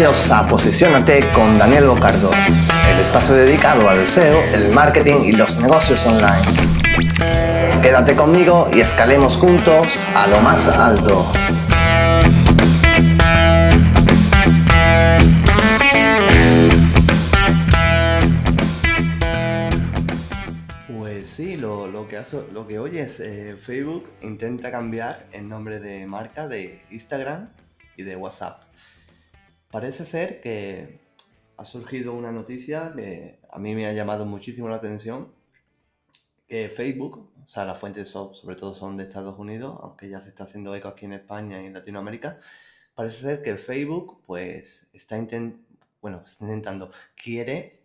Bienvenidos a Posicionate con Daniel Bocardo, el espacio dedicado al SEO, el marketing y los negocios online. Quédate conmigo y escalemos juntos a lo más alto. Pues sí, lo, que, lo que oyes, eh, Facebook intenta cambiar el nombre de marca de Instagram y de WhatsApp. Parece ser que ha surgido una noticia que a mí me ha llamado muchísimo la atención, que Facebook, o sea, las fuentes sobre todo son de Estados Unidos, aunque ya se está haciendo eco aquí en España y en Latinoamérica, parece ser que Facebook pues está, bueno, está intentando, quiere,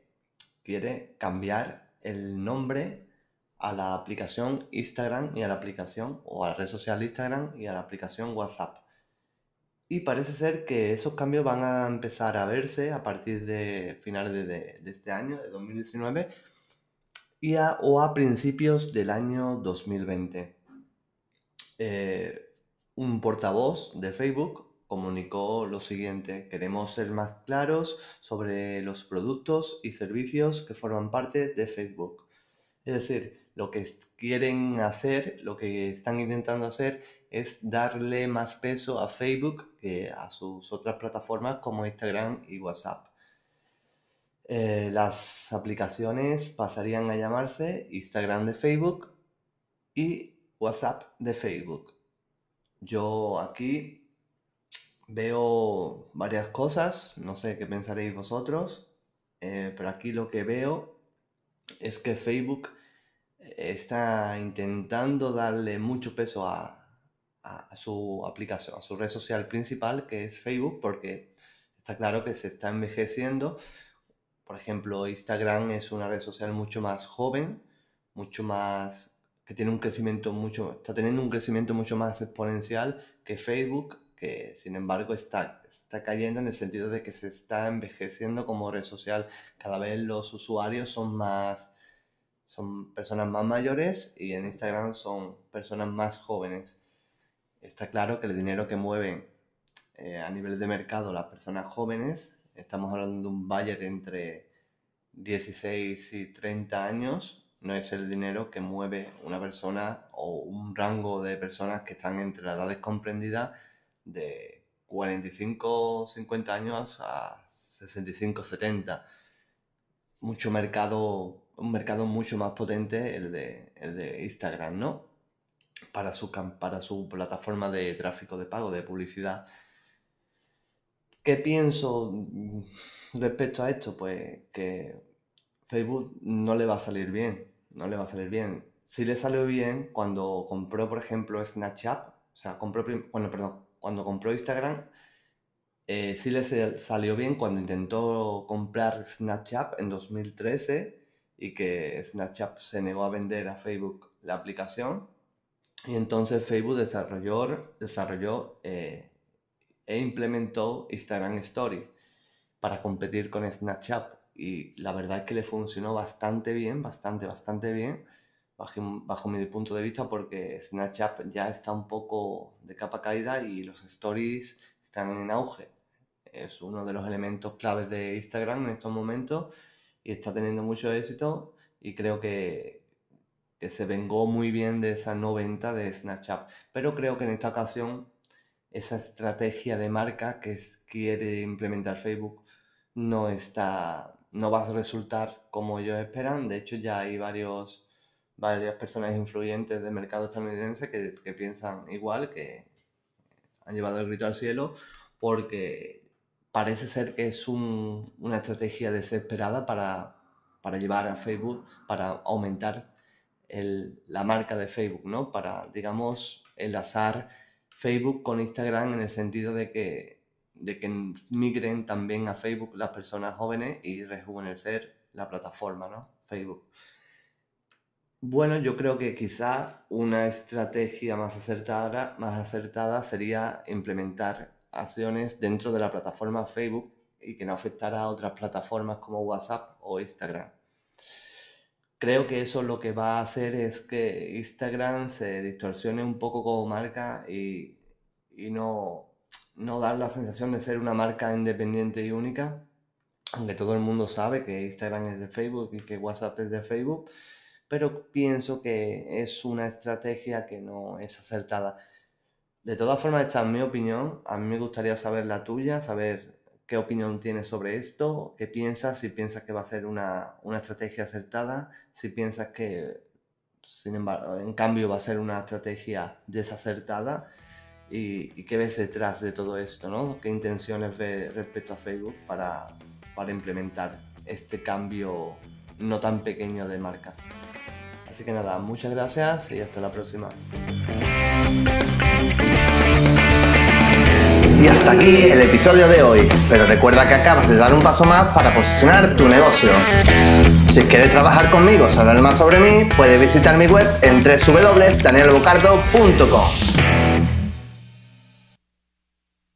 quiere cambiar el nombre a la aplicación Instagram y a la aplicación, o a la red social Instagram y a la aplicación WhatsApp. Y parece ser que esos cambios van a empezar a verse a partir de finales de, este año, de 2019, y o a principios del año 2020. Eh, un portavoz de Facebook comunicó lo siguiente, queremos ser más claros sobre los productos y servicios que forman parte de Facebook. Es decir, lo que quieren hacer, lo que están intentando hacer es darle más peso a Facebook que a sus otras plataformas como Instagram y WhatsApp. Eh, las aplicaciones pasarían a llamarse Instagram de Facebook y WhatsApp de Facebook. Yo aquí veo varias cosas, no sé qué pensaréis vosotros, eh, pero aquí lo que veo es que Facebook está intentando darle mucho peso a, su aplicación, a su red social principal, que es Facebook, porque está claro que se está envejeciendo. Por ejemplo, Instagram es una red social mucho más joven, mucho más que tiene un crecimiento mucho, está teniendo un crecimiento mucho más exponencial que Facebook, que sin embargo está, está cayendo en el sentido de que se está envejeciendo como red social. Cada vez los usuarios son más, son personas más mayores y en Instagram son personas más jóvenes. Está claro que el dinero que mueven eh, a nivel de mercado las personas jóvenes, estamos hablando de un buyer entre 16 y 30 años, no es el dinero que mueve una persona o un rango de personas que están entre las edades comprendidas de 45 50 años a 65 70 mucho mercado un mercado mucho más potente el de, el de Instagram, ¿no? Para su, para su plataforma de tráfico de pago, de publicidad. ¿Qué pienso mm, respecto a esto? Pues que Facebook no le va a salir bien, no le va a salir bien. Si le salió bien cuando compró, por ejemplo, Snapchat, o sea, compró, bueno, perdón, cuando compró Instagram, eh, sí le salió bien cuando intentó comprar Snapchat en 2013 y que Snapchat se negó a vender a Facebook la aplicación. Y entonces Facebook desarrolló, desarrolló eh, e implementó Instagram Story para competir con Snapchat. Y la verdad es que le funcionó bastante bien, bastante, bastante bien, bajo, bajo mi punto de vista, porque Snapchat ya está un poco de capa caída y los stories están en auge. Es uno de los elementos claves de Instagram en estos momentos y está teniendo mucho éxito y creo que, que se vengó muy bien de esa no venta de Snapchat. Pero creo que en esta ocasión esa estrategia de marca que quiere implementar Facebook no está no va a resultar como ellos esperan. De hecho, ya hay varios, varias personas influyentes del mercado estadounidense que, que piensan igual, que han llevado el grito al cielo, porque parece ser que es una estrategia desesperada para, llevar a Facebook, para aumentar la marca de Facebook, ¿no? Para, digamos, enlazar Facebook con Instagram en el sentido de que, de que migren también a Facebook las personas jóvenes y rejuvenecer la plataforma, ¿no? Facebook. Bueno, yo creo que quizá una estrategia más acertada, más acertada sería implementar acciones dentro de la plataforma Facebook y que no afectara a otras plataformas como WhatsApp o Instagram. Creo que eso lo que va a hacer es que Instagram se distorsione un poco como marca y, no, no dar la sensación de ser una marca independiente y única, aunque todo el mundo sabe que Instagram es de Facebook y que WhatsApp es de Facebook, pero pienso que es una estrategia que no es acertada. De todas formas, esta es mi opinión. A mí me gustaría saber la tuya, saber qué opinión tienes sobre esto, qué piensas, si piensas que va a ser una, estrategia acertada, si piensas que, sin embargo, en cambio va a ser una estrategia desacertada y, qué ves detrás de todo esto, ¿no? ¿Qué intenciones ves respecto a Facebook para, para implementar este cambio no tan pequeño de marca? Así que nada, muchas gracias y hasta la próxima. Y hasta aquí el episodio de hoy, pero recuerda que acabas de dar un paso más para posicionar tu negocio. Si quieres trabajar conmigo o saber más sobre mí, puedes visitar mi web en www.danielbocardo.com.